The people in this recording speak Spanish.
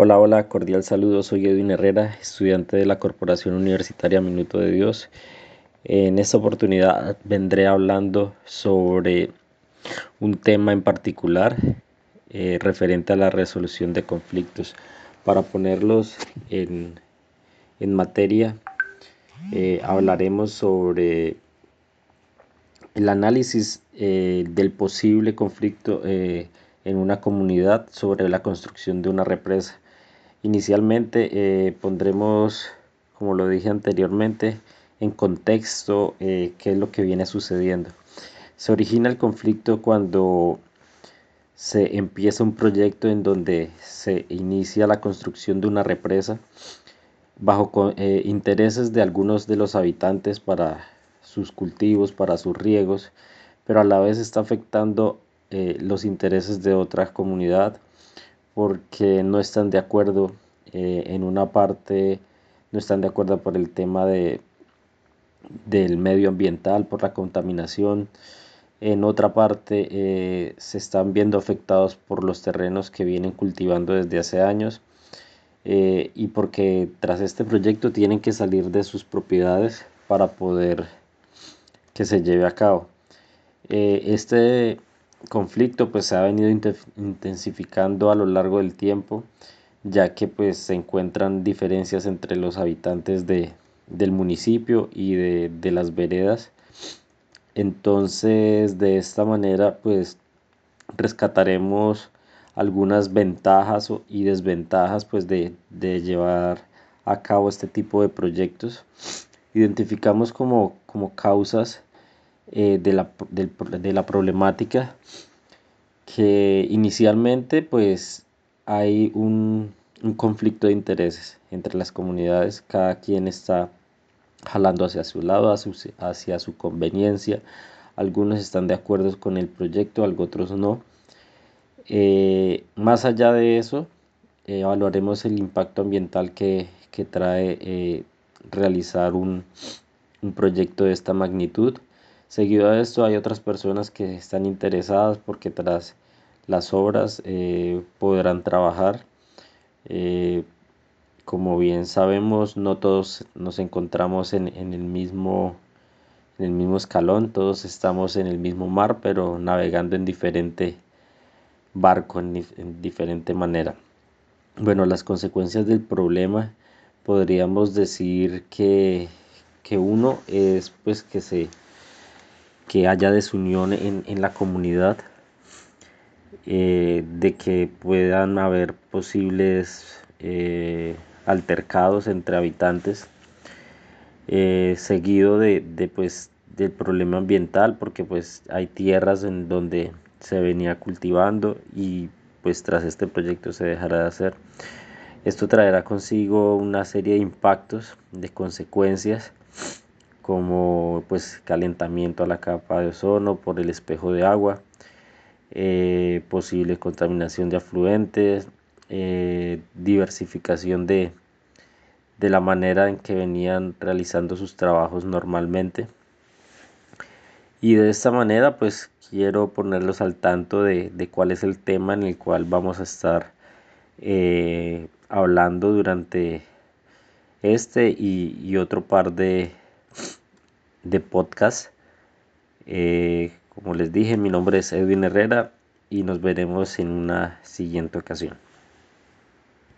Hola, hola, cordial saludo. Soy Edwin Herrera, estudiante de la Corporación Universitaria Minuto de Dios. En esta oportunidad vendré hablando sobre un tema en particular eh, referente a la resolución de conflictos. Para ponerlos en, materia, eh, hablaremos sobre el análisis eh, del posible conflicto en una comunidad sobre la construcción de una represa. Inicialmente eh, pondremos, como lo dije anteriormente, en contexto eh, qué es lo que viene sucediendo. Se origina el conflicto cuando se empieza un proyecto en donde se inicia la construcción de una represa bajo eh, intereses de algunos de los habitantes para sus cultivos, para sus riegos, pero a la vez está afectando los intereses de otra comunidad porque no están de acuerdo eh, en una parte, no están de acuerdo por el tema de, del medio ambiental, por la contaminación. En otra parte eh, se están viendo afectados por los terrenos que vienen cultivando desde hace años eh, y porque tras este proyecto tienen que salir de sus propiedades para poder que se lleve a cabo. este conflicto pues se ha venido intensificando a lo largo del tiempo ya que pues se encuentran diferencias entre los habitantes de, del municipio y de, de las veredas. Entonces de esta manera pues rescataremos algunas ventajas y desventajas pues de, de, llevar a cabo este tipo de proyectos. Identificamos como, como causas eh, de, la, de, la, problemática que inicialmente pues hay un, un, conflicto de intereses entre las comunidades, cada quien está jalando hacia su lado, hacia su conveniencia, algunos están de acuerdo con el proyecto, otros no. Eh, más allá de eso, evaluaremos el impacto ambiental que, que trae realizar un, un proyecto de esta magnitud Seguido a esto hay otras personas que están interesadas porque tras las obras eh, podrán trabajar. Eh, como bien sabemos, no todos nos encontramos en, el mismo, en el mismo escalón, todos estamos en el mismo mar, pero navegando en diferente barco, en, en diferente manera. Bueno, las consecuencias del problema podríamos decir que, que uno es pues que se que haya desunión en, en la comunidad, eh, de que puedan haber posibles eh, altercados entre habitantes, eh, seguido de, de, pues, del problema ambiental, porque pues hay tierras en donde se venía cultivando y pues tras este proyecto se dejará de hacer. Esto traerá consigo una serie de impactos, de consecuencias como pues calentamiento a la capa de ozono por el espejo de agua, eh, posible contaminación de afluentes, eh, diversificación de, de la manera en que venían realizando sus trabajos normalmente. Y de esta manera pues quiero ponerlos al tanto de, cuál es el tema en el cual vamos a estar eh, hablando durante este y otro par de, de podcast. Eh, como les dije, mi nombre es Edwin Herrera y nos veremos en una siguiente ocasión.